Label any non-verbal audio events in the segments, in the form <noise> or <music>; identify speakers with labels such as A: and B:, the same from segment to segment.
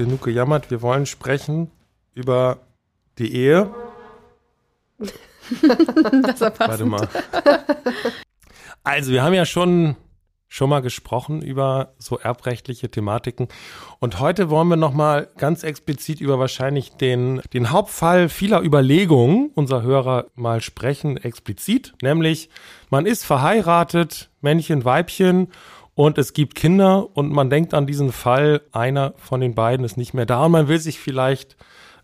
A: Genug gejammert. Wir wollen sprechen über die Ehe. <laughs>
B: das war
A: Warte mal. Also, wir haben ja schon, schon mal gesprochen über so erbrechtliche Thematiken. Und heute wollen wir nochmal ganz explizit über wahrscheinlich den, den Hauptfall vieler Überlegungen unserer Hörer mal sprechen, explizit. Nämlich, man ist verheiratet, Männchen, Weibchen und es gibt Kinder und man denkt an diesen Fall, einer von den beiden ist nicht mehr da und man will sich vielleicht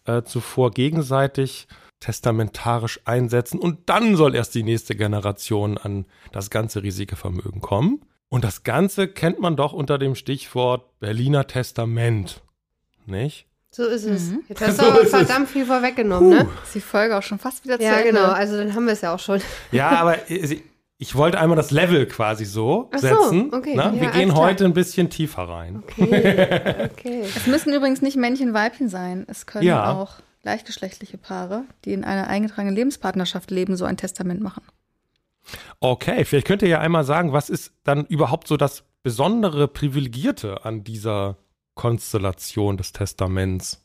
A: äh, zuvor gegenseitig testamentarisch einsetzen und dann soll erst die nächste Generation an das ganze Risikovermögen kommen. Und das Ganze kennt man doch unter dem Stichwort Berliner Testament, nicht?
C: So ist es.
B: Mhm.
C: Jetzt hast <laughs>
A: So
C: du aber
A: ist es.
C: verdammt viel vorweggenommen, ne?
B: Ist die Folge auch schon fast wieder zu
C: Ja,
B: Ende.
C: genau. Also dann haben wir es ja auch schon.
A: Ja, aber äh, ich wollte einmal das Level quasi so
C: Ach so,
A: setzen.
C: okay.
A: ne?
C: Ja,
A: Wir gehen heute ein bisschen tiefer rein.
C: Okay, okay. <laughs>
B: Es müssen übrigens nicht Männchen, Weibchen sein. Es können
A: Ja.
B: auch gleichgeschlechtliche Paare, die in einer eingetragenen Lebenspartnerschaft leben, so ein Testament machen.
A: Okay, vielleicht könnt ihr ja einmal sagen, was ist dann überhaupt so das besondere Privilegierte an dieser Konstellation des Testaments?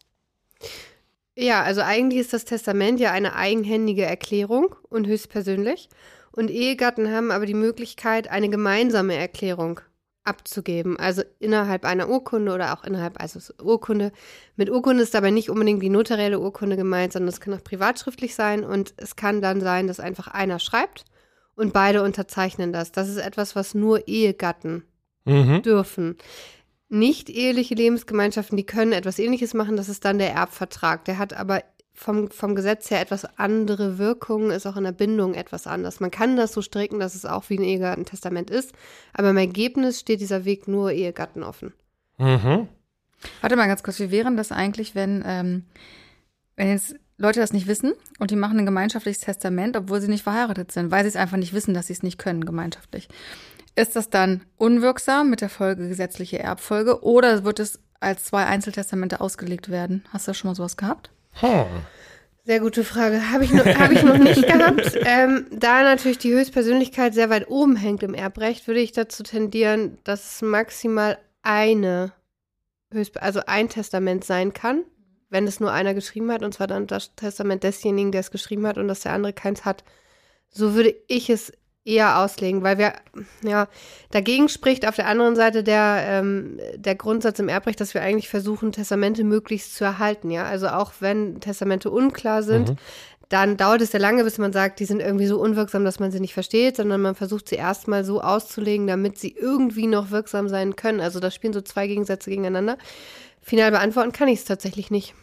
C: Ja, also eigentlich ist das Testament ja eine eigenhändige Erklärung und höchstpersönlich. Und Ehegatten haben aber die Möglichkeit, eine gemeinsame Erklärung abzugeben. Also innerhalb einer Urkunde oder auch innerhalb, also Urkunde. Mit Urkunde ist dabei nicht unbedingt die notarielle Urkunde gemeint, sondern es kann auch privatschriftlich sein. Und es kann dann sein, dass einfach einer schreibt und beide unterzeichnen das. Das ist etwas, was nur Ehegatten
A: Mhm.
C: dürfen. Nicht eheliche Lebensgemeinschaften, die können etwas ähnliches machen, das ist dann der Erbvertrag. Der hat aber vom, vom Gesetz her etwas andere Wirkungen, ist auch in der Bindung etwas anders. Man kann das so stricken, dass es auch wie ein Ehegattentestament ist, aber im Ergebnis steht dieser Weg nur Ehegatten offen.
A: Mhm.
B: Warte mal ganz kurz, wie wären das eigentlich, wenn, ähm, wenn jetzt Leute das nicht wissen und die machen ein gemeinschaftliches Testament, obwohl sie nicht verheiratet sind, weil sie es einfach nicht wissen, dass sie es nicht können gemeinschaftlich. Ist das dann unwirksam mit der Folge gesetzliche Erbfolge oder wird es als zwei Einzeltestamente ausgelegt werden? Hast du schon mal sowas gehabt?
A: Hm.
C: Sehr gute Frage. Habe ich, noch- habe ich noch nicht <laughs> gehabt. Ähm, da natürlich die Höchstpersönlichkeit sehr weit oben hängt im Erbrecht, würde ich dazu tendieren, dass es maximal eine, Höchst also ein Testament sein kann, wenn es nur einer geschrieben hat, und zwar dann das Testament desjenigen, der es geschrieben hat und dass der andere keins hat. So würde ich es eher auslegen, weil wir, ja, dagegen spricht auf der anderen Seite der, ähm, der Grundsatz im Erbrecht, dass wir eigentlich versuchen, Testamente möglichst zu erhalten, ja. Also auch wenn Testamente unklar sind,
A: Mhm.
C: dann dauert es sehr lange, bis man sagt, die sind irgendwie so unwirksam, dass man sie nicht versteht, sondern man versucht sie erstmal so auszulegen, damit sie irgendwie noch wirksam sein können. Also da spielen so zwei Gegensätze gegeneinander. Final beantworten kann ich es tatsächlich nicht.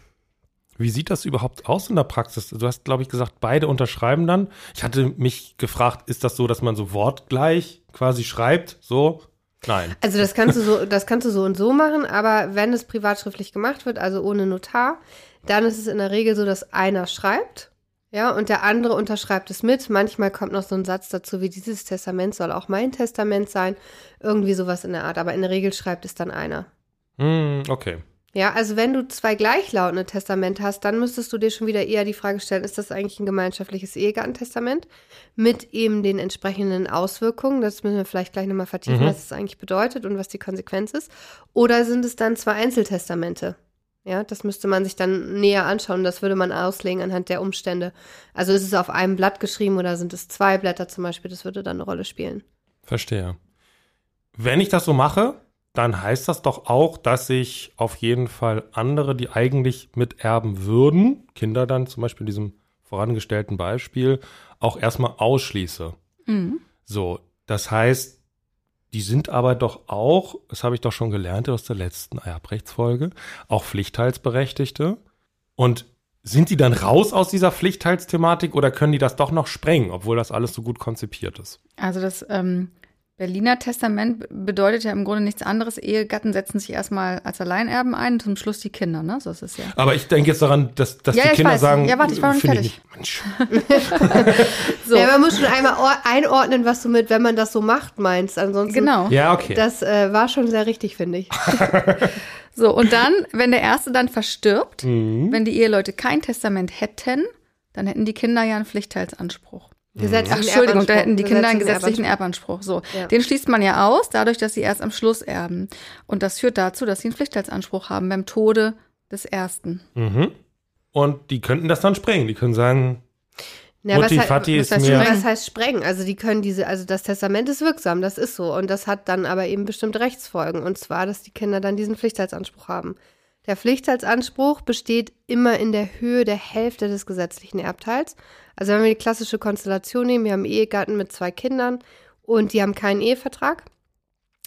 A: Wie sieht das überhaupt aus in der Praxis? Du hast, glaube ich, gesagt, beide unterschreiben dann. Ich hatte mich gefragt, ist das so, dass man so wortgleich quasi schreibt? So? Nein.
C: Also das kannst du so, das kannst du so und so machen, aber wenn es privatschriftlich gemacht wird, also ohne Notar, dann ist es in der Regel so, dass einer schreibt, ja, und der andere unterschreibt es mit. Manchmal kommt noch so ein Satz dazu, wie dieses Testament soll auch mein Testament sein, irgendwie sowas in der Art, aber in der Regel schreibt es dann einer.
A: Hm, okay.
C: Ja, also wenn du zwei gleichlautende Testamente hast, dann müsstest du dir schon wieder eher die Frage stellen, ist das eigentlich ein gemeinschaftliches Ehegattentestament mit eben den entsprechenden Auswirkungen? Das müssen wir vielleicht gleich nochmal vertiefen,
A: Mhm.
C: was das eigentlich bedeutet und was die Konsequenz ist. Oder sind es dann zwei Einzeltestamente? Ja, das müsste man sich dann näher anschauen. Das würde man auslegen anhand der Umstände. Also ist es auf einem Blatt geschrieben oder sind es zwei Blätter zum Beispiel? Das würde dann eine Rolle spielen.
A: Verstehe. Wenn ich das so mache, dann heißt das doch auch, dass ich auf jeden Fall andere, die eigentlich miterben würden, Kinder dann zum Beispiel in diesem vorangestellten Beispiel, auch erstmal ausschließe.
B: Mhm.
A: So, das heißt, die sind aber doch auch, das habe ich doch schon gelernt aus der letzten Erbrechtsfolge, auch Pflichtteilsberechtigte. Und sind die dann raus aus dieser Pflichtteilsthematik oder können die das doch noch sprengen, obwohl das alles so gut konzipiert ist?
B: Also das ähm, Berliner Testament bedeutet ja im Grunde nichts anderes. Ehegatten setzen sich erstmal als Alleinerben ein und zum Schluss die Kinder, ne? So ist es ja.
A: Aber ich denke jetzt daran, dass, dass
B: Ja,
A: die
B: ja, ich
A: Kinder
B: weiß.
A: sagen,
B: Ja, warte, ich war noch fertig.
A: Mensch, <laughs> <laughs>
B: So.
C: Ja, man muss schon einmal or- einordnen, was du mit, wenn man das so macht, meinst. Ansonsten,
B: Genau.
A: ja, okay.
C: das äh, war schon sehr richtig, finde ich. <laughs>
B: So, und dann, wenn der Erste dann verstirbt,
A: Mhm.
B: wenn die Eheleute kein Testament hätten, dann hätten die Kinder ja einen Pflichtteilsanspruch.
C: Gesetzlichen
B: Ach, Entschuldigung, da hätten die Kinder einen gesetzlichen
C: Erbanspruch.
B: Erbanspruch. So,
C: Ja.
B: den schließt man ja aus, dadurch, dass sie erst am Schluss erben. Und das führt dazu, dass sie einen Pflichtteilsanspruch haben beim Tode des Ersten.
A: Mhm. Und die könnten das dann sprengen. Die können sagen,
C: Ja,
A: Mutti,
C: was,
A: Vati
B: was
A: ist
B: heißt
A: mir.
B: sprengen?
C: was heißt sprengen? Also die können diese, also das Testament ist wirksam, das ist so. Und das hat dann aber eben bestimmte Rechtsfolgen. Und zwar, dass die Kinder dann diesen Pflichtteilsanspruch haben. Der Pflichtteilsanspruch besteht immer in der Höhe der Hälfte des gesetzlichen Erbteils. Also wenn wir die klassische Konstellation nehmen, wir haben Ehegatten mit zwei Kindern und die haben keinen Ehevertrag,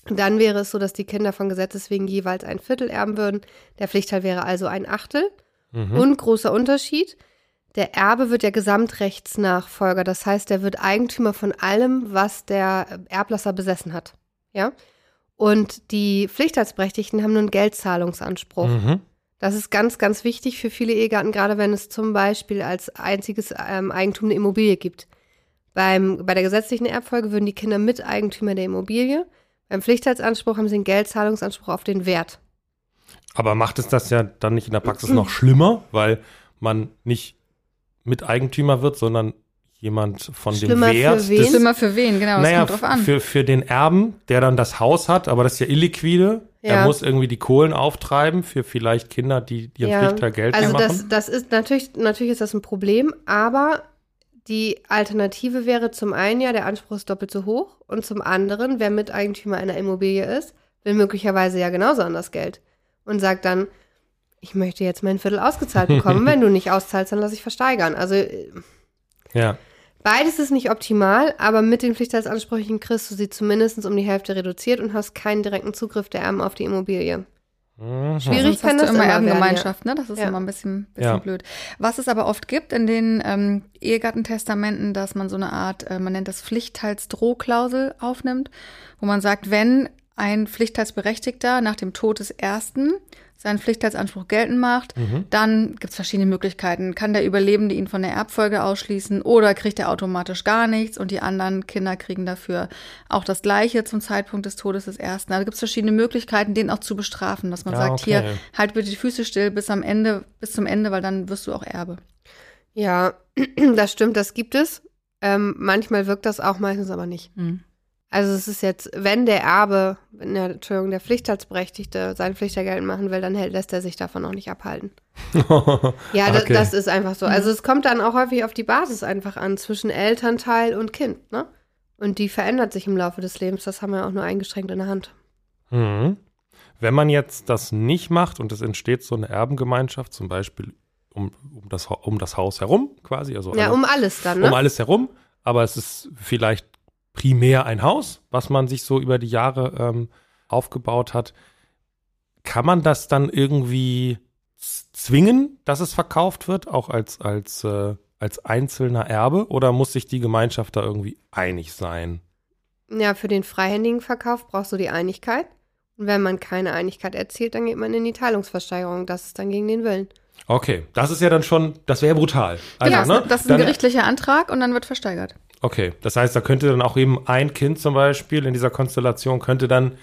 C: dann wäre es so, dass die Kinder von Gesetzes wegen jeweils ein Viertel erben würden. Der Pflichtteil wäre also ein Achtel.
A: Mhm.
C: Und großer Unterschied, der Erbe wird ja Gesamtrechtsnachfolger. Das heißt, er wird Eigentümer von allem, was der Erblasser besessen hat. Ja? Und die Pflichtteilsberechtigten haben nun einen Geldzahlungsanspruch.
A: Mhm.
C: Das ist ganz, ganz wichtig für viele Ehegatten, gerade wenn es zum Beispiel als einziges ähm, Eigentum eine Immobilie gibt. Beim, bei der gesetzlichen Erbfolge würden die Kinder Miteigentümer der Immobilie. Beim Pflichtteilsanspruch haben sie einen Geldzahlungsanspruch auf den Wert.
A: Aber macht es das ja dann nicht in der Praxis noch schlimmer, weil man nicht Miteigentümer wird, sondern jemand von
C: Schlimmer
A: dem Wert
C: für wen?
A: des,
B: Schlimmer für wen, genau, das
A: naja,
B: kommt drauf an.
A: Für, für den Erben, der dann das Haus hat, aber das ist ja illiquide. Er
C: Ja.
A: muss irgendwie die Kohlen auftreiben für vielleicht Kinder, die ihren
C: Ja,
A: Pflichtteil Geld
C: Also
A: mehr
C: das,
A: machen.
C: das ist natürlich, natürlich ist das ein Problem, aber die Alternative wäre zum einen ja, der Anspruch ist doppelt so hoch und zum anderen, wer Miteigentümer einer Immobilie ist, will möglicherweise ja genauso an das Geld und sagt dann, ich möchte jetzt mein Viertel ausgezahlt bekommen, <laughs> wenn du nicht auszahlst, dann lass ich versteigern. Also äh,
A: ja.
C: Beides ist nicht optimal, aber mit den Pflichtheitsansprüchen kriegst du sie zumindest um die Hälfte reduziert und hast keinen direkten Zugriff der Erben auf die Immobilie.
A: Mhm.
C: Schwierig
B: Sonst
C: kann
B: hast
C: das
B: du immer
C: werden,
B: Erbengemeinschaft, ne? Das ist
C: Ja.
B: immer ein bisschen, bisschen
A: Ja.
B: blöd. Was es aber oft gibt in den ähm, Ehegattentestamenten, dass man so eine Art, äh, man nennt das Pflichtteilsdrohklausel aufnimmt, wo man sagt, wenn ein Pflichtteilsberechtigter nach dem Tod des Ersten seinen Pflichtteilsanspruch geltend macht,
A: Mhm.
B: dann gibt es verschiedene Möglichkeiten. Kann der Überlebende ihn von der Erbfolge ausschließen oder kriegt er automatisch gar nichts und die anderen Kinder kriegen dafür auch das Gleiche zum Zeitpunkt des Todes des Ersten. Also gibt es verschiedene Möglichkeiten, den auch zu bestrafen, dass man
A: Ja,
B: sagt,
A: okay.
B: hier, halt bitte die Füße still bis am Ende, bis zum Ende, weil dann wirst du auch Erbe.
C: Ja, <clears throat> das stimmt, das gibt es. Ähm, manchmal wirkt das auch, meistens aber nicht.
B: Hm.
C: Also es ist jetzt, wenn der Erbe, wenn der, Entschuldigung, der Pflichtteilsberechtigte sein Pflichtergeld machen will, dann hält, lässt er sich davon auch nicht abhalten. <laughs> Ja, das,
A: Okay.
C: das ist einfach so. Also es kommt dann auch häufig auf die Basis einfach an, zwischen Elternteil und Kind, ne? Und die verändert sich im Laufe des Lebens, das haben wir auch nur eingeschränkt in der Hand.
A: Mhm. Wenn man jetzt das nicht macht und es entsteht so eine Erbengemeinschaft, zum Beispiel um, um, das, um das Haus herum quasi, also
C: Ja,
A: alle-
C: um alles dann, ne?
A: um alles herum, aber es ist vielleicht primär ein Haus, was man sich so über die Jahre ähm, aufgebaut hat. Kann man das dann irgendwie zwingen, dass es verkauft wird, auch als, als, äh, als einzelner Erbe, oder muss sich die Gemeinschaft da irgendwie einig sein?
C: Ja, für den freihändigen Verkauf brauchst du die Einigkeit. Und wenn man keine Einigkeit erzielt, dann geht man in die Teilungsversteigerung. Das ist dann gegen den Willen.
A: Okay, das ist ja dann schon, das wäre brutal. Also,
B: genau,
A: ne?
B: das ist ein
A: Dann-
B: gerichtlicher Antrag und dann wird versteigert.
A: Okay, das heißt, da könnte dann auch eben ein Kind zum Beispiel in dieser Konstellation könnte dann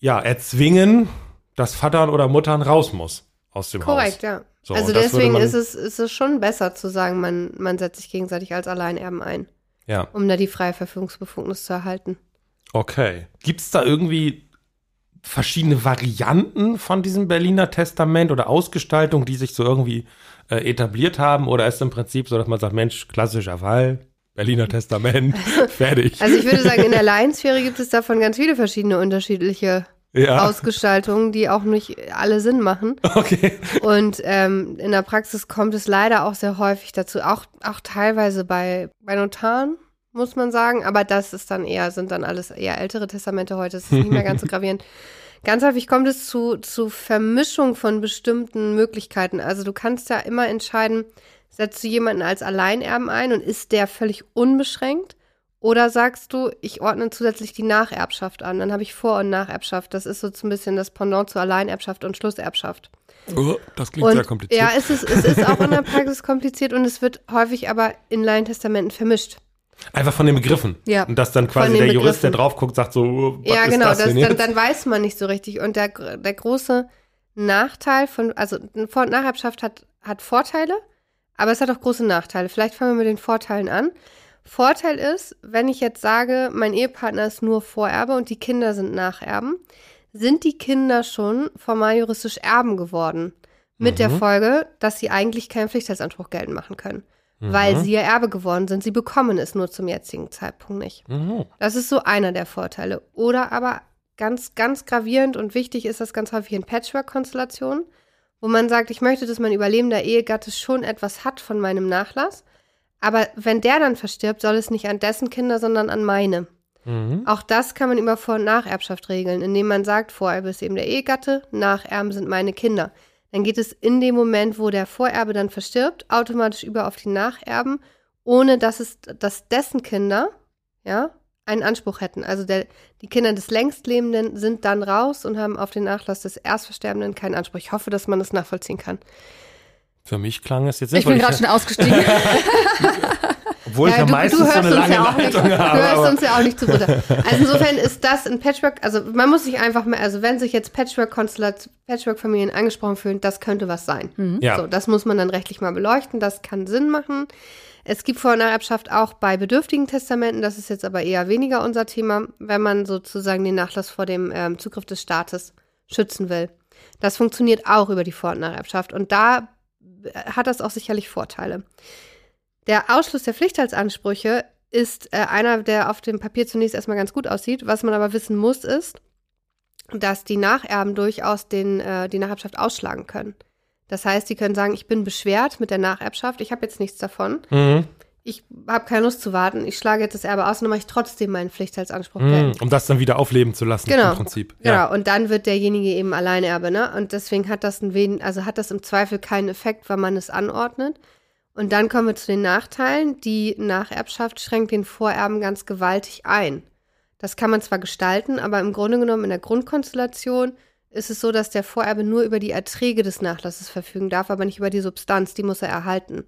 A: ja erzwingen, dass Vater oder Muttern raus muss aus dem
C: Korrekt,
A: Haus.
C: ja.
A: So,
C: also deswegen ist es, ist es schon besser zu sagen, man, man setzt sich gegenseitig als Alleinerben ein,
A: Ja,
C: um da die freie Verfügungsbefugnis zu erhalten.
A: okay. Gibt es da irgendwie verschiedene Varianten von diesem Berliner Testament oder Ausgestaltung, die sich so irgendwie äh, etabliert haben? Oder ist es im Prinzip so, dass man sagt, Mensch, klassischer Fall, Berliner Testament, <laughs> fertig.
C: Also ich würde sagen, in der Laiensphäre gibt es davon ganz viele verschiedene unterschiedliche
A: ja,
C: Ausgestaltungen, die auch nicht alle Sinn machen.
A: okay.
C: Und ähm, in der Praxis kommt es leider auch sehr häufig dazu, auch, auch teilweise bei, bei Notaren, muss man sagen. Aber das ist dann eher, sind dann alles eher ältere Testamente heute, das ist nicht mehr ganz so <laughs> gravierend. Ganz häufig kommt es zu, zu Vermischung von bestimmten Möglichkeiten. Also du kannst ja immer entscheiden, setzt du jemanden als Alleinerben ein und ist der völlig unbeschränkt? Oder sagst du, ich ordne zusätzlich die Nacherbschaft an, dann habe ich Vor- und Nacherbschaft. Das ist so ein bisschen das Pendant zur Alleinerbschaft und Schlusserbschaft.
A: Oh, das klingt
C: und,
A: sehr kompliziert.
C: Ja, es ist, es ist auch in der Praxis kompliziert und es wird häufig aber in Laientestamenten vermischt.
A: Einfach von den Begriffen.
B: Ja.
A: Und dass dann quasi der Jurist, der
C: Begriffen.
A: drauf guckt, sagt so, oh, was
C: ja,
A: ist
C: genau,
A: das
C: das,
A: denn
C: dann, dann weiß man nicht so richtig. Und der, der große Nachteil von, also Vor- und Nacherbschaft hat, hat Vorteile, aber es hat auch große Nachteile. Vielleicht fangen wir mit den Vorteilen an. Vorteil ist, wenn ich jetzt sage, mein Ehepartner ist nur Vorerbe und die Kinder sind Nacherben, sind die Kinder schon formal juristisch Erben geworden. Mit der
A: Mhm.
C: Folge, dass sie eigentlich keinen Pflichtheitsanspruch geltend machen können. Weil
A: Mhm.
C: sie ja Erbe geworden sind. Sie bekommen es nur zum jetzigen Zeitpunkt nicht.
A: Mhm.
C: Das ist so einer der Vorteile. Oder aber ganz, ganz gravierend und wichtig ist das ganz häufig in Patchwork-Konstellationen, wo man sagt, ich möchte, dass mein überlebender Ehegatte schon etwas hat von meinem Nachlass. Aber wenn der dann verstirbt, soll es nicht an dessen Kinder, sondern an meine.
A: Mhm.
C: Auch das kann man über Vor- und Nacherbschaft regeln, indem man sagt, Vorerbe ist eben der Ehegatte, Nacherben sind meine Kinder. Dann geht es in dem Moment, wo der Vorerbe dann verstirbt, automatisch über auf die Nacherben, ohne dass es, dass dessen Kinder, ja, einen Anspruch hätten. Also der, die Kinder des Längstlebenden sind dann raus und haben auf den Nachlass des Erstversterbenden keinen Anspruch. Ich hoffe, dass man das nachvollziehen kann.
A: Für mich klang es jetzt
B: Ich
A: nicht,
B: bin
A: weil
B: gerade schon ausgestiegen. <laughs>
A: obwohl ich ja
C: du,
A: meistens
C: du
A: so
C: hörst
A: eine
C: uns
A: lange
C: ja auch nicht,
A: Leitung
C: du
A: habe.
C: hörst
A: aber-
C: uns ja auch nicht zugute. Also insofern ist das ein Patchwork, also man muss sich einfach mal, also wenn sich jetzt Patchwork-Konstellation, Patchwork-Familien angesprochen fühlen, das könnte was sein.
A: Ja.
C: So, das muss man dann rechtlich mal beleuchten, das kann Sinn machen. Es gibt Vor- und Nacherbschaft auch bei bedürftigen Testamenten, das ist jetzt aber eher weniger unser Thema, wenn man sozusagen den Nachlass vor dem ähm, Zugriff des Staates schützen will. Das funktioniert auch über die Vor- und Nacherbschaft und da äh, hat das auch sicherlich Vorteile. Der Ausschluss der Pflichtheitsansprüche ist äh, einer, der auf dem Papier zunächst erstmal ganz gut aussieht. Was man aber wissen muss, ist, dass die Nacherben durchaus den, äh, die Nacherbschaft ausschlagen können. Das heißt, die können sagen, ich bin beschwert mit der Nacherbschaft, ich habe jetzt nichts davon,
A: Mhm.
C: ich habe keine Lust zu warten, ich schlage jetzt das Erbe aus und dann mache ich trotzdem meinen Pflichtheitsanspruch
A: Mhm.
C: geltend.
A: Um das dann wieder aufleben zu lassen
C: Genau.
A: im Prinzip.
C: Genau,
A: Ja.
C: und dann wird derjenige eben Alleinerbe, ne? Und deswegen hat das ein wen, also hat das im Zweifel keinen Effekt, weil man es anordnet. Und dann kommen wir zu den Nachteilen. Die Nacherbschaft schränkt den Vorerben ganz gewaltig ein. Das kann man zwar gestalten, aber im Grunde genommen in der Grundkonstellation ist es so, dass der Vorerbe nur über die Erträge des Nachlasses verfügen darf, aber nicht über die Substanz, die muss er erhalten.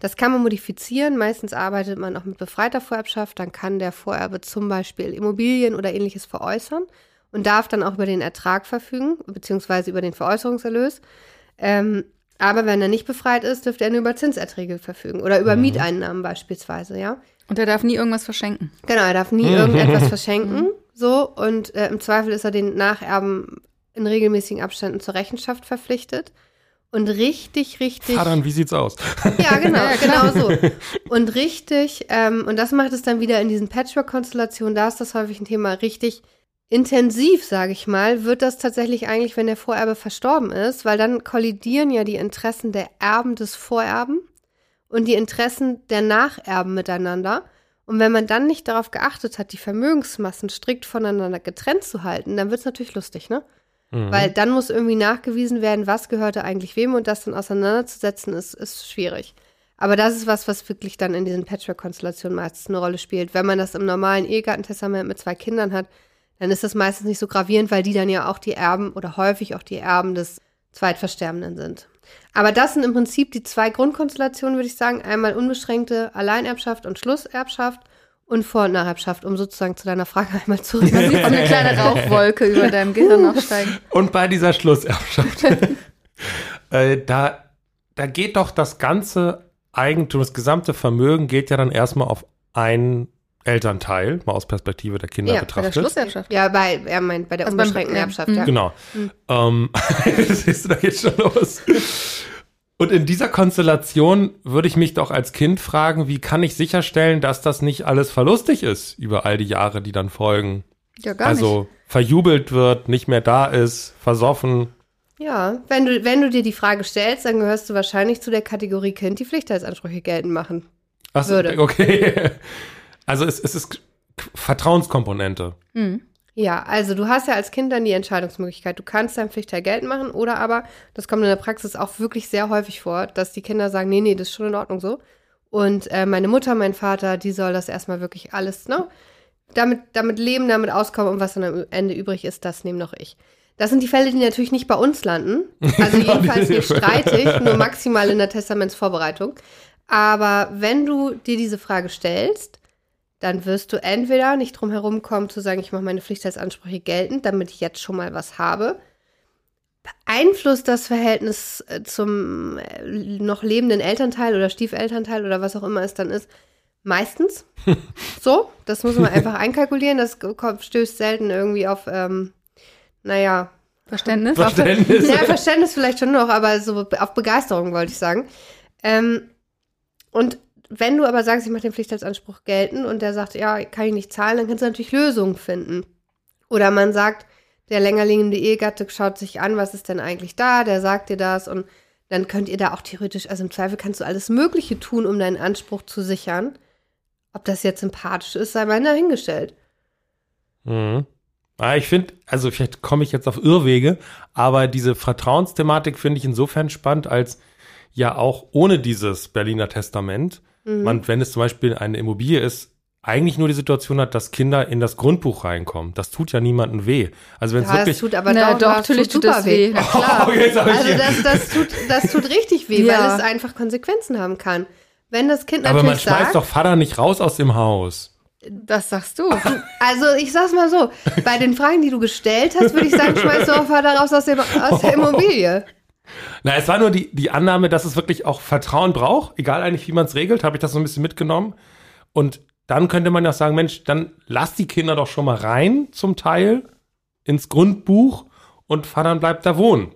C: Das kann man modifizieren. Meistens arbeitet man auch mit befreiter Vorerbschaft. Dann kann der Vorerbe zum Beispiel Immobilien oder ähnliches veräußern und darf dann auch über den Ertrag verfügen, beziehungsweise über den Veräußerungserlös. Ähm, aber wenn er nicht befreit ist, dürfte er nur über Zinserträge verfügen oder über Mieteinnahmen beispielsweise, ja.
B: Und er darf nie irgendwas verschenken.
C: Genau, er darf nie irgendetwas <laughs> verschenken, so und äh, im Zweifel ist er den Nacherben in regelmäßigen Abständen zur Rechenschaft verpflichtet. Und richtig, richtig.
A: Vater, wie sieht's aus?
C: Ja, genau, genau so. Und richtig, ähm, und das macht es dann wieder in diesen Patchwork-Konstellationen, da ist das häufig ein Thema richtig intensiv, sage ich mal, wird das tatsächlich eigentlich, wenn der Vorerbe verstorben ist, weil dann kollidieren ja die Interessen der Erben des Vorerben und die Interessen der Nacherben miteinander. Und wenn man dann nicht darauf geachtet hat, die Vermögensmassen strikt voneinander getrennt zu halten, dann wird es natürlich lustig, ne?
A: Mhm.
C: Weil dann muss irgendwie nachgewiesen werden, was gehörte eigentlich wem und das dann auseinanderzusetzen, ist, ist schwierig. Aber das ist was, was wirklich dann in diesen Patchwork-Konstellationen meistens eine Rolle spielt. Wenn man das im normalen Ehegattentestament mit zwei Kindern hat, dann ist das meistens nicht so gravierend, weil die dann ja auch die Erben oder häufig auch die Erben des Zweitversterbenden sind. Aber das sind im Prinzip die zwei Grundkonstellationen, würde ich sagen. Einmal unbeschränkte Alleinerbschaft und Schlusserbschaft und Vor- und Nacherbschaft, um sozusagen zu deiner Frage einmal zurück.
B: Man sieht so eine kleine <laughs> Rauchwolke über deinem Gehirn aufsteigen.
A: Und bei dieser Schlusserbschaft, <laughs> äh, da, da geht doch das ganze Eigentum, das gesamte Vermögen geht ja dann erstmal auf einen Elternteil, mal aus Perspektive der Kinder
C: Ja, bei der
B: Bei der
A: betrachtet.
B: Schlusserbschaft.
C: Ja, bei, er meint bei der
B: Also
C: unbeschränkten. Erbschaft,
B: Mhm.
C: ja.
A: Genau. Ähm, das <laughs> siehst du da jetzt schon los. Und in dieser Konstellation würde ich mich doch als Kind fragen, wie kann ich sicherstellen, dass das nicht alles verlustig ist über all die Jahre, die dann folgen?
B: Ja, gar
A: also verjubelt wird, nicht mehr da ist, versoffen.
C: Ja, wenn du, wenn du dir die Frage stellst, dann gehörst du wahrscheinlich zu der Kategorie Kind, die Pflichtheitsansprüche geltend machen.
A: Ach
C: Würde.
A: okay. <laughs> Also es, es ist Vertrauenskomponente.
B: nicht. Mhm.
C: Ja, also du hast ja als Kind dann die Entscheidungsmöglichkeit. Du kannst dein Pflichtteil geltend machen oder aber, das kommt in der Praxis auch wirklich sehr häufig vor, dass die Kinder sagen, nee, nee, das ist schon in Ordnung so. Und äh, meine Mutter, mein Vater, die soll das erstmal wirklich alles, ne? Damit, damit leben, damit auskommen und was dann am Ende übrig ist, das nehme noch ich. Das sind die Fälle, die natürlich nicht bei uns landen. Also <laughs> jedenfalls nicht streitig, <laughs> nur maximal in der Testamentsvorbereitung. Aber wenn du dir diese Frage stellst, dann wirst du entweder nicht drum herum kommen zu sagen, ich mache meine Pflichtheitsansprüche geltend, damit ich jetzt schon mal was habe. Beeinflusst das Verhältnis äh, zum äh, noch lebenden Elternteil oder Stiefelternteil oder was auch immer es dann ist, meistens. <laughs> so, das muss man einfach einkalkulieren. Das stößt selten irgendwie auf, ähm, naja,
B: Verständnis?
A: Verständnis.
C: ja, Verständnis vielleicht schon noch, aber so auf Begeisterung wollte ich sagen. Ähm, und wenn du aber sagst, ich mache den Pflichtheitsanspruch geltend und der sagt, ja, kann ich nicht zahlen, dann kannst du natürlich Lösungen finden. Oder man sagt, der länger liegende Ehegatte schaut sich an, was ist denn eigentlich da, der sagt dir das und dann könnt ihr da auch theoretisch, also im Zweifel kannst du alles Mögliche tun, um deinen Anspruch zu sichern. Ob das jetzt sympathisch ist, sei mal dahingestellt.
A: Mhm. Ah, ich finde, also vielleicht komme ich jetzt auf Irrwege, aber diese Vertrauensthematik finde ich insofern spannend, als ja auch ohne dieses Berliner Testament,
C: Mhm.
A: man, wenn es zum Beispiel eine Immobilie ist, eigentlich nur die Situation hat, dass Kinder in das Grundbuch reinkommen. Das tut ja niemandem weh. Also wenn es
C: Ja, das
A: wirklich.
C: tut aber
B: Na,
C: doch,
B: doch,
C: das
B: natürlich tut das weh.
C: Klar. <laughs>
A: Oh,
C: also das, das, tut, das tut richtig weh,
B: Ja.
C: weil es einfach Konsequenzen haben kann. Wenn das Kind
A: aber man
C: natürlich
A: schmeißt
C: sagt,
A: doch Vater nicht raus aus dem Haus.
B: Das sagst du.
C: also ich sag's mal so, bei den Fragen, die du gestellt hast, würde ich sagen, schmeißt du auch Vater raus aus, dem, aus der <laughs> Immobilie.
A: Na, es war nur die, die Annahme, dass es wirklich auch Vertrauen braucht, egal eigentlich, wie man es regelt, habe ich das so ein bisschen mitgenommen. Und dann könnte man ja sagen, Mensch, dann lass die Kinder doch schon mal rein, zum Teil, ins Grundbuch und Vater bleibt da wohnen.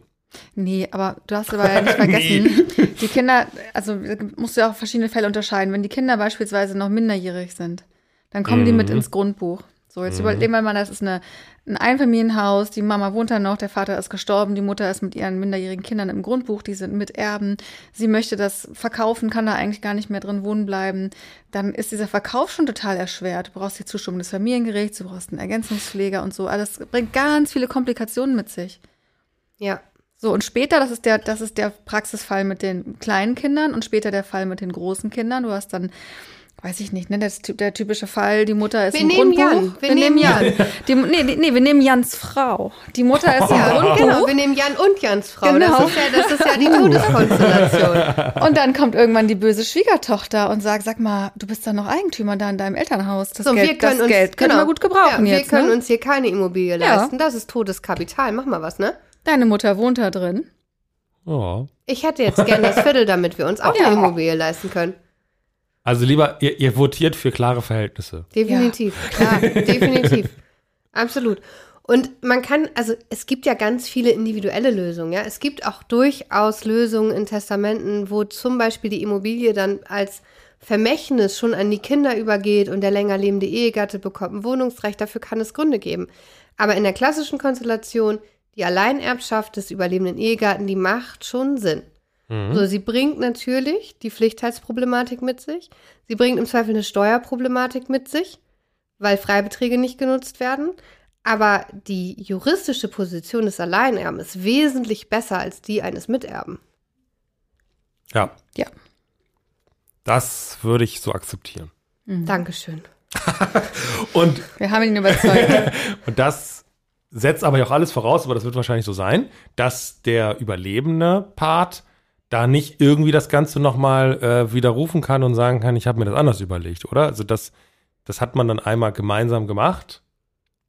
B: Nee, aber du hast aber ja nicht <laughs> vergessen, die Kinder, also musst du ja auch verschiedene Fälle unterscheiden. Wenn die Kinder beispielsweise noch minderjährig sind, dann kommen die mit
A: Mhm.
B: ins Grundbuch. So, jetzt überlegen wir mal, das ist eine, ein Einfamilienhaus, die Mama wohnt da noch, der Vater ist gestorben, die Mutter ist mit ihren minderjährigen Kindern im Grundbuch, die sind Miterben. Sie möchte das verkaufen, kann da eigentlich gar nicht mehr drin wohnen bleiben. Dann ist dieser Verkauf schon total erschwert. Du brauchst die Zustimmung des Familiengerichts, du brauchst einen Ergänzungspfleger und so. Alles bringt ganz viele Komplikationen mit sich.
C: Ja.
B: So, und später, das ist der, das ist der Praxisfall mit den kleinen Kindern und später der Fall mit den großen Kindern. Du hast dann, weiß ich nicht, ne, das, ist der typische Fall, die Mutter ist
C: Wir
B: im
C: nehmen
B: Grundbuch.
C: Jan.
B: Wir, nehmen Jan. Die, nee, nee, wir nehmen Jans Frau. Die Mutter ist im
C: Ja,
B: Grundbuch.
C: genau, wir nehmen Jan und Jans Frau.
B: Genau.
C: Das, ist ja, das ist ja die Todeskonstellation.
B: Und dann kommt irgendwann die böse Schwiegertochter und sagt, sag mal, du bist doch noch Eigentümer da in deinem Elternhaus. Das
C: So,
B: Geld,
C: wir können
B: das
C: uns,
B: Geld können
C: genau.
B: wir gut gebrauchen
C: ja, wir
B: jetzt.
C: können
B: ne?
C: uns hier keine Immobilie
B: Ja.
C: leisten. Das ist Todeskapital. Mach mal was, ne?
B: Deine Mutter wohnt da drin.
A: Ja.
C: Ich hätte jetzt gern das Viertel, damit wir uns auch
B: Ja.
C: eine Immobilie leisten können.
A: Also lieber, ihr, ihr votiert für klare Verhältnisse.
C: Definitiv, klar, <laughs> definitiv. Absolut. Und man kann, also es gibt ja ganz viele individuelle Lösungen, ja. Es gibt auch durchaus Lösungen in Testamenten, wo zum Beispiel die Immobilie dann als Vermächtnis schon an die Kinder übergeht und der länger lebende Ehegatte bekommt ein Wohnungsrecht. Dafür kann es Gründe geben. Aber in der klassischen Konstellation, die Alleinerbschaft des überlebenden Ehegatten, die macht schon Sinn. So, sie bringt natürlich die Pflichtheitsproblematik mit sich. Sie bringt im Zweifel eine Steuerproblematik mit sich, weil Freibeträge nicht genutzt werden. Aber die juristische Position des Alleinerben ist wesentlich besser als die eines Miterben.
A: Ja,
B: Ja.
A: das würde ich so akzeptieren.
C: Dankeschön. <laughs>
A: Und,
B: Wir haben ihn überzeugt. <laughs>
A: und das setzt aber ja auch alles voraus, aber das wird wahrscheinlich so sein, dass der überlebende Part da nicht irgendwie das Ganze nochmal äh, widerrufen kann und sagen kann, ich habe mir das anders überlegt, oder? Also das, das hat man dann einmal gemeinsam gemacht.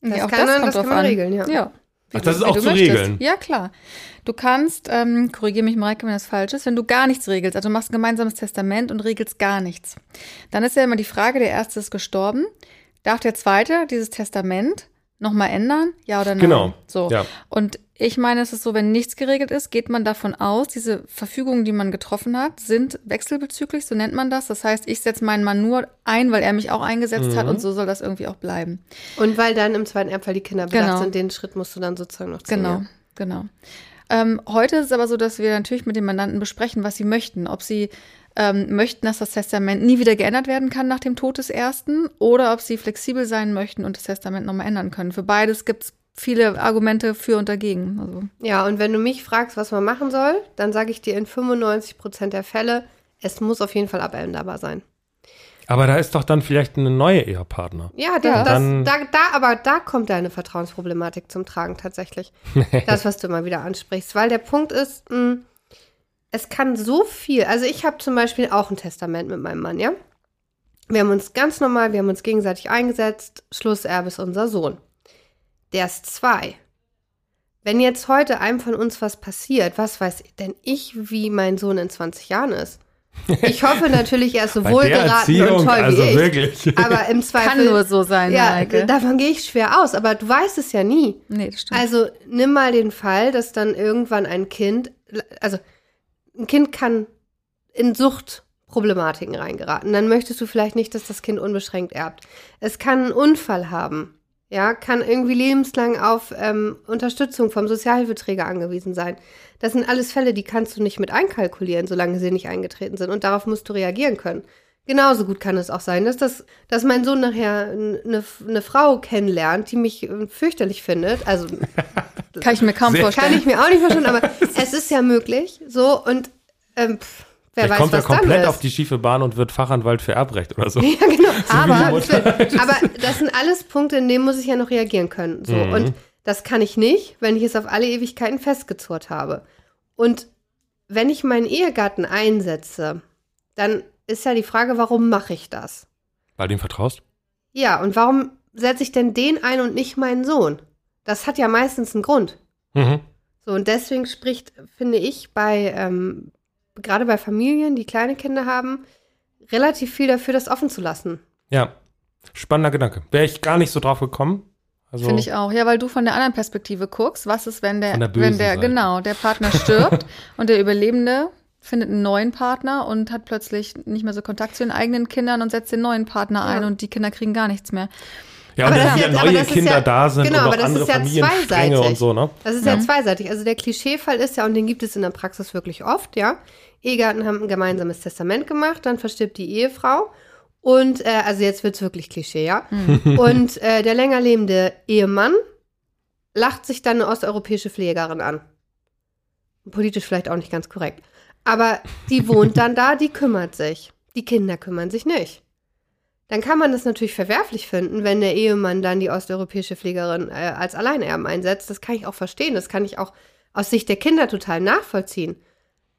C: Das
B: auch
C: kann man- das
B: drauf
C: kann man regeln, ja.
B: ja.
A: Ach, das ist auch
B: du
A: zu
B: möchtest.
A: regeln.
B: Ja, klar. Du kannst, ähm, korrigiere mich, Mareike, wenn das falsch ist, wenn du gar nichts regelst, also du machst ein gemeinsames Testament und regelst gar nichts, dann ist ja immer die Frage, der Erste ist gestorben, darf der Zweite dieses Testament nochmal ändern? Ja oder nein?
A: Genau.
B: So.
A: Ja.
B: Und ich meine, es ist so, wenn nichts geregelt ist, geht man davon aus, diese Verfügungen, die man getroffen hat, sind wechselbezüglich, so nennt man das. Das heißt, ich setze meinen Mann nur ein, weil er mich auch eingesetzt hat und so soll das irgendwie auch bleiben.
C: Und weil dann im zweiten Erbfall die Kinder bedacht
B: Genau.
C: sind, den Schritt musst du dann sozusagen noch ziehen.
B: Genau, genau. Ähm, heute ist es aber so, dass wir natürlich mit den Mandanten besprechen, was sie möchten. Ob sie ähm, möchten, dass das Testament nie wieder geändert werden kann nach dem Tod des Ersten oder ob sie flexibel sein möchten und das Testament nochmal ändern können. Für beides gibt es viele Argumente für und dagegen. Also,
C: Ja, und wenn du mich fragst, was man machen soll, dann sage ich dir in 95 Prozent der Fälle es muss auf jeden Fall abänderbar sein.
A: Aber da ist doch dann vielleicht eine neue Ehepartner.
C: Ja, da,
B: Ja.
C: das, da, da, aber da kommt deine Vertrauensproblematik zum Tragen tatsächlich. <laughs> das, was du immer wieder ansprichst. Weil der Punkt ist, mh, es kann so viel. Also ich habe zum Beispiel auch ein Testament mit meinem Mann, ja. Wir haben uns ganz normal, wir haben uns gegenseitig eingesetzt. Schlusserbe ist unser Sohn. Der ist zwei. Wenn jetzt heute einem von uns was passiert, was weiß denn ich, wie mein Sohn in 20 Jahren ist? Ich hoffe <laughs> natürlich, er ist so wohlgeraten und toll
A: also
C: wie ich.
A: wirklich.
C: Aber im <laughs> Zweifel.
B: Kann nur so sein,
C: ja,
B: Heike.
C: davon gehe ich schwer aus, aber du weißt es ja nie.
B: Nee, das stimmt.
C: Also nimm mal den Fall, dass dann irgendwann ein Kind, also ein Kind kann in Suchtproblematiken reingeraten. Dann möchtest du vielleicht nicht, dass das Kind unbeschränkt erbt. Es kann einen Unfall haben. Ja, kann irgendwie lebenslang auf ähm, Unterstützung vom Sozialhilfeträger angewiesen sein. Das sind alles Fälle, die kannst du nicht mit einkalkulieren, solange sie nicht eingetreten sind. Und darauf musst du reagieren können. Genauso gut kann es auch sein, dass, das, dass mein Sohn nachher eine, eine Frau kennenlernt, die mich äh, fürchterlich findet. Also <laughs>
B: kann ich mir kaum
A: Sehr-
B: vorstellen.
C: kann ich mir auch nicht vorstellen, aber <laughs> es ist ja möglich. So und ähm, pff, wer
A: Vielleicht
C: weiß,
A: kommt er
C: was dann
A: komplett
C: ist.
A: auf die schiefe Bahn und wird Fachanwalt für Erbrecht oder so. <laughs>
C: Ja, genau. aber,
A: Mutter.
C: aber das sind alles Punkte, in denen muss ich ja noch reagieren können. So.
A: Mhm.
C: Und das kann ich nicht, wenn ich es auf alle Ewigkeiten festgezurrt habe. Und wenn ich meinen Ehegatten einsetze, dann ist ja die Frage, warum mache ich das?
A: Weil du ihm vertraust?
C: Ja, und warum setze ich denn den ein und nicht meinen Sohn? Das hat ja meistens einen Grund.
A: Mhm.
C: So, und deswegen spricht, finde ich, bei, ähm, gerade bei Familien, die kleine Kinder haben, relativ viel dafür, das offen zu lassen.
A: Ja. Spannender Gedanke. Wäre ich gar nicht so drauf gekommen. Also,
B: Finde ich auch. Ja, weil du von der anderen Perspektive guckst. Was ist, wenn der,
A: der
B: wenn der,
A: Seite.
B: genau, der Partner stirbt <laughs> und der Überlebende findet einen neuen Partner und hat plötzlich nicht mehr so Kontakt zu den eigenen Kindern und setzt den neuen Partner ein und die Kinder kriegen gar nichts mehr.
A: ja, und
C: Aber
A: wenn
C: das ist
A: wieder
C: ja-
A: neue Kinder
C: ja-
A: da sind
C: genau,
A: und
C: das
A: andere
C: ist ja
A: Familienstränge
C: zweiseitig.
A: und so, ne?
C: Das ist ja zweiseitig. Also der Klischeefall ist ja, und den gibt es in der Praxis wirklich oft, ja. Ehegatten haben ein gemeinsames Testament gemacht, dann verstirbt die Ehefrau. Und, äh, also jetzt wird es wirklich Klischee, ja. Und äh, der länger lebende Ehemann lacht sich dann eine osteuropäische Pflegerin an. Politisch vielleicht auch nicht ganz korrekt. Aber die wohnt dann da, die kümmert sich. Die Kinder kümmern sich nicht. Dann kann man das natürlich verwerflich finden, wenn der Ehemann dann die osteuropäische Pflegerin äh, als Alleinerben einsetzt. Das kann ich auch verstehen. Das kann ich auch aus Sicht der Kinder total nachvollziehen.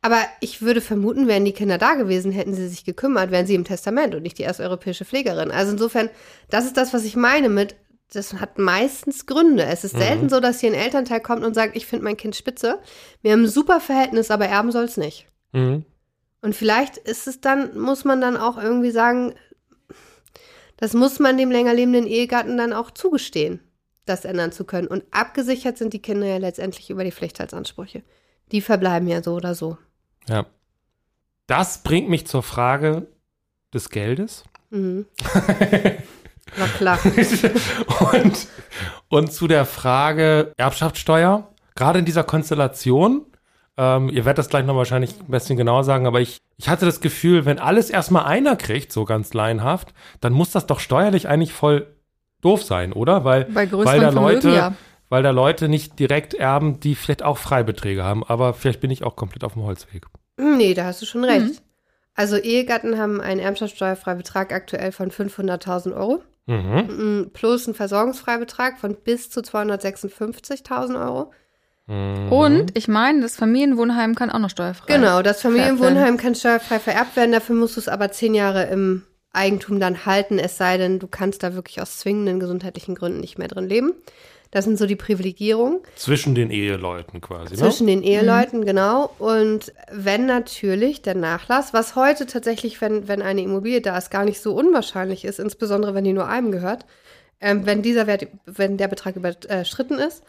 C: Aber ich würde vermuten, wären die Kinder da gewesen, hätten sie sich gekümmert, wären sie im Testament und nicht die osteuropäische Pflegerin. Also insofern, das ist das, was ich meine mit, das hat meistens Gründe. Es ist selten so, dass hier ein Elternteil kommt und sagt, ich finde mein Kind spitze. Wir haben ein super Verhältnis, aber erben soll es nicht.
A: Mhm.
C: Und vielleicht ist es dann, muss man dann auch irgendwie sagen, das muss man dem länger lebenden Ehegatten dann auch zugestehen, das ändern zu können. Und abgesichert sind die Kinder ja letztendlich über die Pflichtheitsansprüche. Die verbleiben ja so oder so.
A: Ja. Das bringt mich zur Frage des Geldes.
C: Mhm. <laughs> War klar.
A: und, und zu der Frage Erbschaftssteuer, gerade in dieser Konstellation, ähm, ihr werdet das gleich noch wahrscheinlich ein bisschen genauer sagen, aber ich, ich hatte das Gefühl, wenn alles erstmal einer kriegt, so ganz laienhaft, dann muss das doch steuerlich eigentlich voll doof sein, oder? Weil, weil da
B: Vermögen,
A: Leute,
B: ja.
A: weil da Leute nicht direkt erben, die vielleicht auch Freibeträge haben, aber vielleicht bin ich auch komplett auf dem Holzweg.
C: Nee, da hast du schon recht. Also Ehegatten haben einen Erbschaftssteuerfreibetrag aktuell von 500.000 Euro
A: Mhm.
C: mm, plus einen Versorgungsfreibetrag von bis zu 256.000 Euro.
A: Mhm.
B: Und ich meine, das Familienwohnheim kann auch noch steuerfrei.
C: Genau, das Familienwohnheim kann steuerfrei vererbt werden. Dafür musst du es aber zehn Jahre im Eigentum dann halten, es sei denn, du kannst da wirklich aus zwingenden gesundheitlichen Gründen nicht mehr drin leben. Das sind so die Privilegierungen
A: Zwischen den Eheleuten quasi,
C: zwischen
A: ne?
C: den Eheleuten, genau. Und wenn natürlich der Nachlass, was heute tatsächlich, wenn, wenn eine Immobilie da ist, gar nicht so unwahrscheinlich ist, insbesondere wenn die nur einem gehört, ähm, wenn dieser Wert, wenn der Betrag überschritten ist,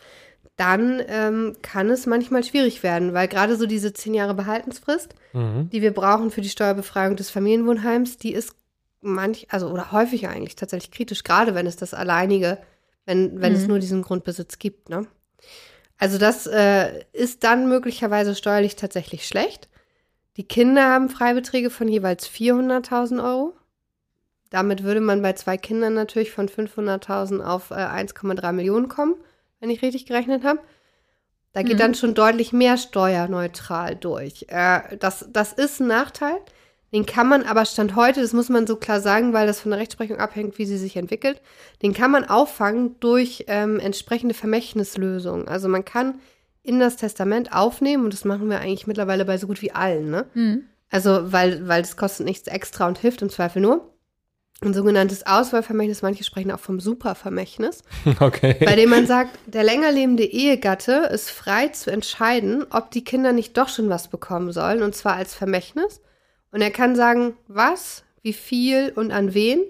C: dann ähm, kann es manchmal schwierig werden, weil gerade so diese zehn Jahre Behaltensfrist,
A: Mhm.
C: die wir brauchen für die Steuerbefreiung des Familienwohnheims, die ist manch, also oder häufig eigentlich tatsächlich kritisch, gerade wenn es das alleinige, wenn, wenn es nur diesen Grundbesitz gibt, ne? Also das äh, ist dann möglicherweise steuerlich tatsächlich schlecht. Die Kinder haben Freibeträge von jeweils 400.000 Euro. Damit würde man bei zwei Kindern natürlich von 500.000 auf äh, 1,3 Millionen kommen, wenn ich richtig gerechnet habe. Da geht
B: Mhm.
C: dann schon deutlich mehr steuerneutral durch. Äh, das, das ist ein Nachteil. Den kann man aber Stand heute, das muss man so klar sagen, weil das von der Rechtsprechung abhängt, wie sie sich entwickelt, den kann man auffangen durch ähm, entsprechende Vermächtnislösungen. Also man kann in das Testament aufnehmen, und das machen wir eigentlich mittlerweile bei so gut wie allen, ne?
B: Mhm.
C: Also, weil, weil das kostet nichts extra und hilft im Zweifel nur. Ein sogenanntes Auswahlvermächtnis, manche sprechen auch vom Supervermächtnis, <laughs>
A: Okay.
C: bei dem man sagt, der länger lebende Ehegatte ist frei zu entscheiden, ob die Kinder nicht doch schon was bekommen sollen, und zwar als Vermächtnis. Und er kann sagen, was, wie viel und an wen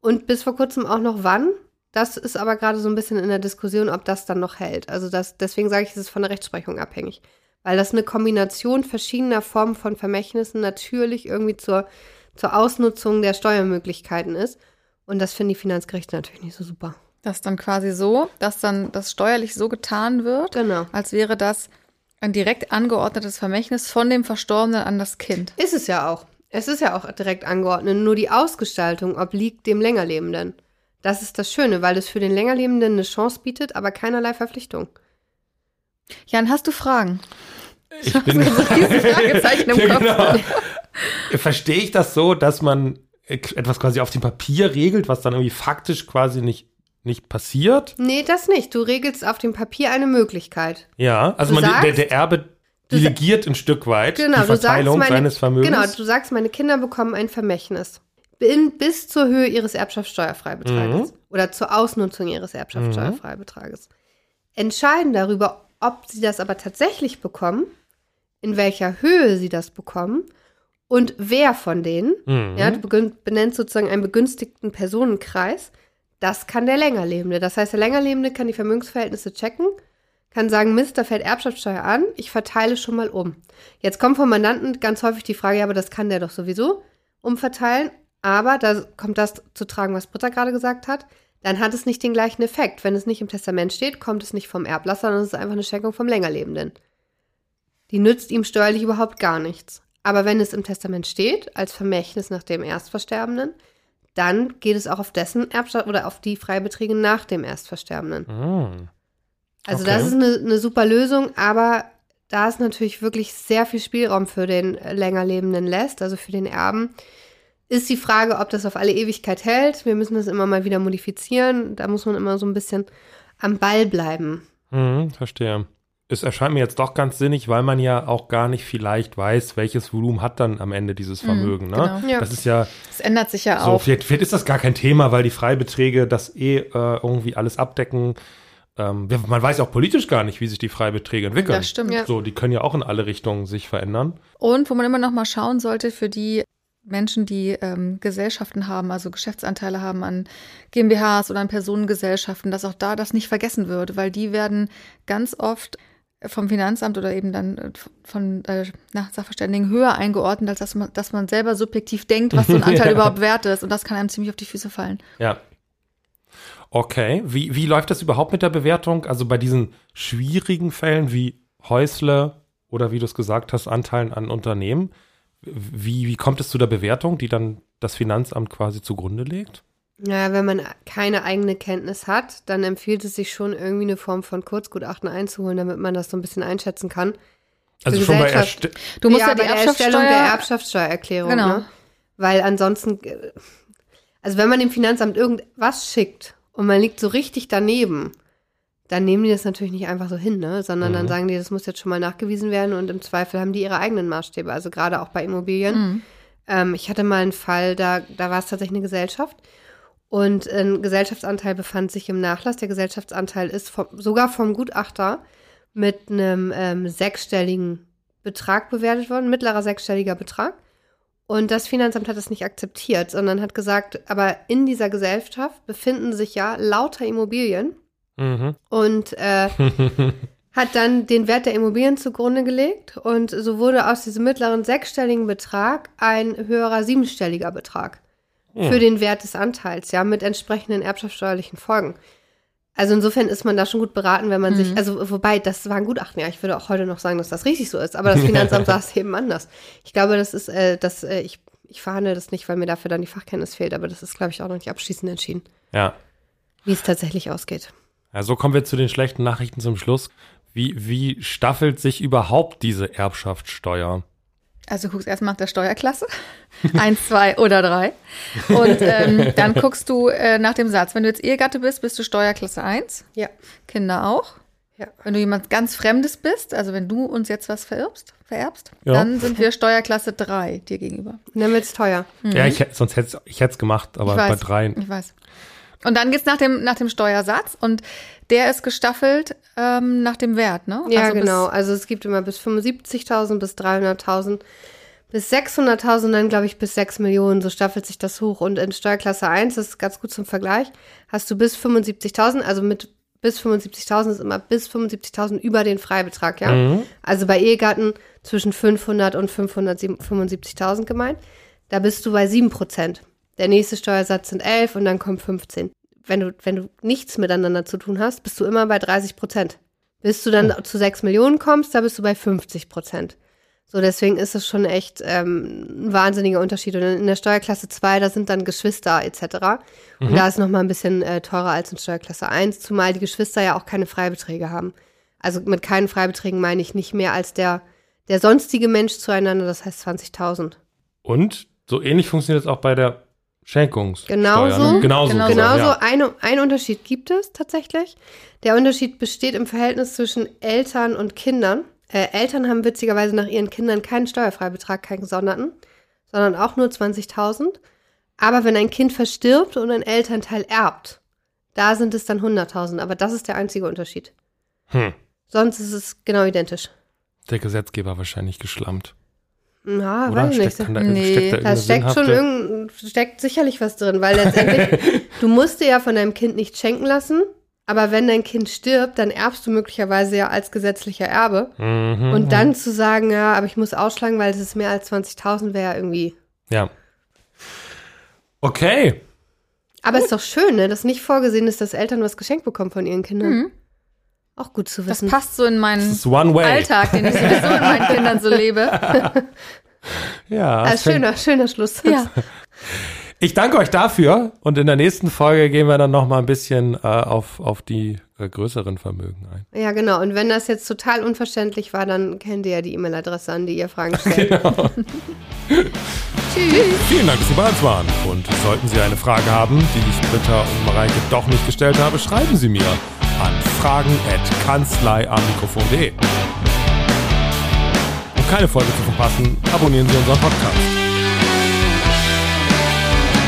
C: und bis vor kurzem auch noch wann. Das ist aber gerade so ein bisschen in der Diskussion, ob das dann noch hält. Also das, deswegen sage ich, es ist von der Rechtsprechung abhängig. Weil das eine Kombination verschiedener Formen von Vermächtnissen natürlich irgendwie zur, zur Ausnutzung der Steuermöglichkeiten ist. Und das finden die Finanzgerichte natürlich nicht so super.
B: Das dann quasi so, dass dann das steuerlich so getan wird,
C: Genau.
B: als wäre das ein direkt angeordnetes Vermächtnis von dem Verstorbenen an das Kind.
C: Ist es ja auch. Es ist ja auch direkt angeordnet. Nur die Ausgestaltung obliegt dem Längerlebenden. Das ist das Schöne, weil es für den Längerlebenden eine Chance bietet, aber keinerlei Verpflichtung.
B: Jan, hast du Fragen?
A: Ich bin, <laughs>
B: Riesen Fragezeichen im
A: Ja,
B: Kopf.
A: genau. <laughs> Verstehe ich das so, dass man etwas quasi auf dem Papier regelt, was dann irgendwie faktisch quasi nicht, nicht passiert?
C: Nee, das nicht. Du regelst auf dem Papier eine Möglichkeit.
A: Ja, also man, der,
C: sagst-
A: der Erbe
C: du sa-
A: delegiert ein Stück weit
C: Genau,
A: die Verteilung
C: meine,
A: seines Vermögens.
C: Genau, du sagst, meine Kinder bekommen ein Vermächtnis. In, bis zur Höhe ihres Erbschaftssteuerfreibetrages. Oder zur Ausnutzung ihres Erbschaftssteuerfreibetrages. Entscheiden darüber, ob sie das aber tatsächlich bekommen, in welcher Höhe sie das bekommen und wer von denen.
A: Mhm.
C: Ja, du benennst sozusagen einen begünstigten Personenkreis. Das kann der Längerlebende. Das heißt, der Längerlebende kann die Vermögensverhältnisse checken, kann sagen, Mist, da fällt Erbschaftssteuer an, ich verteile schon mal um. Jetzt kommt vom Mandanten ganz häufig die Frage, ja, aber das kann der doch sowieso umverteilen. Aber da kommt das zu tragen, was Britta gerade gesagt hat. Dann hat es nicht den gleichen Effekt. Wenn es nicht im Testament steht, kommt es nicht vom Erblasser, sondern es ist einfach eine Schenkung vom Längerlebenden. Die nützt ihm steuerlich überhaupt gar nichts. Aber wenn es im Testament steht, als Vermächtnis nach dem Erstversterbenden, dann geht es auch auf dessen Erbschaft oder auf die Freibeträge nach dem Erstversterbenden.
A: Mhm.
C: Also
A: Okay.
C: das ist eine, eine super Lösung, aber da es natürlich wirklich sehr viel Spielraum für den länger Lebenden lässt, also für den Erben, ist die Frage, ob das auf alle Ewigkeit hält. Wir müssen das immer mal wieder modifizieren. Da muss man immer so ein bisschen am Ball bleiben.
A: Mhm, verstehe. Es erscheint mir jetzt doch ganz sinnig, weil man ja auch gar nicht vielleicht weiß, welches Volumen hat dann am Ende dieses Vermögen. ne?
B: genau.
C: Ja.
A: Das ist ja
B: Es ändert sich ja
A: so,
B: auch.
A: vielleicht, vielleicht ist das gar kein Thema, weil die Freibeträge das eh äh, irgendwie alles abdecken. Ähm, man weiß auch politisch gar nicht, wie sich die Freibeträge entwickeln.
B: Das stimmt.
C: Ja.
A: So, die können ja auch in alle Richtungen sich verändern.
B: Und wo man immer noch mal schauen sollte für die Menschen, die ähm, Gesellschaften haben, also Geschäftsanteile haben an GmbHs oder an Personengesellschaften, dass auch da das nicht vergessen wird, weil die werden ganz oft vom Finanzamt oder eben dann äh, von äh, na, Sachverständigen höher eingeordnet, als dass man, dass man selber subjektiv denkt, was so ein <laughs> Anteil
A: Ja.
B: überhaupt wert ist. Und das kann einem ziemlich auf die Füße fallen.
A: Ja. Okay, wie, wie läuft das überhaupt mit der Bewertung? Also bei diesen schwierigen Fällen wie Häusle oder wie du es gesagt hast, Anteilen an Unternehmen, wie, wie kommt es zu der Bewertung, die dann das Finanzamt quasi zugrunde legt?
C: Ja, wenn man keine eigene Kenntnis hat, dann empfiehlt es sich schon irgendwie eine Form von Kurzgutachten einzuholen, damit man das so ein bisschen einschätzen kann.
A: Also
C: Für
A: schon bei. Erste
B: Du musst ja,
C: ja,
B: die
C: bei der Erstellung
B: Erbschaftssteuer.
C: der Erbschaftssteuererklärung,
B: Genau.
C: ne? Weil ansonsten, äh, also wenn man dem Finanzamt irgendwas schickt und man liegt so richtig daneben, dann nehmen die das natürlich nicht einfach so hin, ne? Sondern dann
A: Mhm.
C: sagen die, das muss jetzt schon mal nachgewiesen werden und im Zweifel haben die ihre eigenen Maßstäbe. Also gerade auch bei Immobilien.
B: Mhm.
C: Ähm, ich hatte mal einen Fall, da, da war es tatsächlich eine Gesellschaft und ein Gesellschaftsanteil befand sich im Nachlass. Der Gesellschaftsanteil ist vom, sogar vom Gutachter mit einem ähm, sechsstelligen Betrag bewertet worden, mittlerer sechsstelliger Betrag. Und das Finanzamt hat das nicht akzeptiert, sondern hat gesagt, aber in dieser Gesellschaft befinden sich ja lauter Immobilien
A: Mhm.
C: und äh, <laughs> hat dann den Wert der Immobilien zugrunde gelegt und so wurde aus diesem mittleren sechsstelligen Betrag ein höherer siebenstelliger Betrag für den Wert des Anteils, ja, mit entsprechenden erbschaftssteuerlichen Folgen. Also insofern ist man da schon gut beraten, wenn man sich, also wobei, das war ein Gutachten, ja, ich würde auch heute noch sagen, dass das richtig so ist, aber das Finanzamt <laughs> sah es eben anders. Ich glaube, das ist, äh, das, äh, ich, ich verhandle das nicht, weil mir dafür dann die Fachkenntnis fehlt, aber das ist, glaube ich, auch noch nicht abschließend entschieden,
A: Ja.
C: wie es tatsächlich ausgeht.
A: Ja, so kommen wir zu den schlechten Nachrichten zum Schluss. Wie, wie staffelt sich überhaupt diese Erbschaftssteuer?
B: Also du guckst erstmal nach der Steuerklasse. <laughs> Eins, zwei oder drei. Und ähm, dann guckst du äh, nach dem Satz. Wenn du jetzt Ehegatte bist, bist du Steuerklasse 1.
C: Ja.
B: Kinder auch.
C: Ja.
B: Wenn du jemand ganz Fremdes bist, also wenn du uns jetzt was vererbst, vererbst
A: Ja.
B: dann sind wir Steuerklasse 3 dir gegenüber.
C: Dann wird's teuer.
A: Ja, ich, sonst hätte ich hätte es gemacht, aber
B: ich
A: bei
B: weiß,
A: dreien.
B: Ich weiß. Und dann geht's nach dem, nach dem Steuersatz und der ist gestaffelt ähm, nach dem Wert, ne?
C: Ja,
B: Also
C: genau. Also es gibt immer bis 75.000, bis 300.000, bis 600.000, dann glaube ich bis 6 Millionen. So staffelt sich das hoch. Und in Steuerklasse 1, das ist ganz gut zum Vergleich, hast du bis 75.000, also mit bis 75.000 ist immer bis 75.000 über den Freibetrag, ja?
A: Mhm.
C: Also bei Ehegatten zwischen 500 und 575.000 gemeint. Da bist du bei 7 Prozent. Der nächste Steuersatz sind 11 und dann kommt 15. Wenn du, wenn du nichts miteinander zu tun hast, bist du immer bei 30 Prozent. Bis du dann zu 6 Millionen kommst, da bist du bei 50 Prozent. So, deswegen ist es schon echt ähm, ein wahnsinniger Unterschied. Und in der Steuerklasse 2, da sind dann Geschwister etc. Und da ist noch mal ein bisschen äh, teurer als in Steuerklasse 1, zumal die Geschwister ja auch keine Freibeträge haben. Also mit keinen Freibeträgen meine ich nicht mehr als der, der sonstige Mensch zueinander, das heißt 20.000.
A: Und so ähnlich funktioniert es auch bei der Schenkungssteuer.
C: Genauso.
A: Ne? Genauso.
B: Genau
A: sogar,
C: Genauso
A: ja.
C: eine, ein Unterschied gibt es tatsächlich. Der Unterschied besteht im Verhältnis zwischen Eltern und Kindern. Äh, Eltern haben witzigerweise nach ihren Kindern keinen Steuerfreibetrag, keinen gesonderten, sondern auch nur 20.000. Aber wenn ein Kind verstirbt und ein Elternteil erbt, da sind es dann 100.000. Aber das ist der einzige Unterschied.
A: Hm.
C: Sonst ist es genau identisch.
A: Der Gesetzgeber wahrscheinlich geschlammt.
C: Na,
A: Oder?
C: weiß ich nicht.
A: Steckt, kann da,
B: Nee,
A: steckt da
C: steckt schon irgend, steckt sicherlich was drin, weil letztendlich, <laughs> du musst dir ja von deinem Kind nicht schenken lassen, aber wenn dein Kind stirbt, dann erbst du möglicherweise ja als gesetzlicher Erbe.
A: Mhm.
C: Und dann zu sagen, ja, aber ich muss ausschlagen, weil es ist mehr als 20.000, wäre ja irgendwie.
A: Ja. Okay.
C: Aber ist doch schön, ne, dass nicht vorgesehen ist, dass Eltern was geschenkt bekommen von ihren Kindern.
B: Mhm.
C: Auch gut zu
B: Das
C: wissen.
B: passt so in
A: Das
B: meinen
A: ist one way.
B: Alltag, den ich sowieso mit meinen Kindern so lebe. <laughs>
A: Ja. Fängt-
C: schöner, schöner Schluss.
B: Ja. <laughs>
A: Ich danke euch dafür und in der nächsten Folge gehen wir dann noch mal ein bisschen äh, auf, auf die äh, größeren Vermögen ein.
C: Ja, genau. Und wenn das jetzt total unverständlich war, dann kennt ihr ja die E-Mail-Adresse, an die ihr Fragen stellt. <laughs>
A: Genau.
C: Tschüss.
A: Vielen Dank, dass Sie bei uns waren. Und sollten Sie eine Frage haben, die ich Britta und Mareike doch nicht gestellt habe, schreiben Sie mir an fragen.kanzleiamikrofon.de. Um keine Folge zu verpassen, abonnieren Sie unseren Podcast.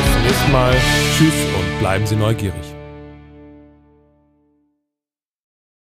A: Bis zum nächsten Mal. Tschüss und bleiben Sie neugierig.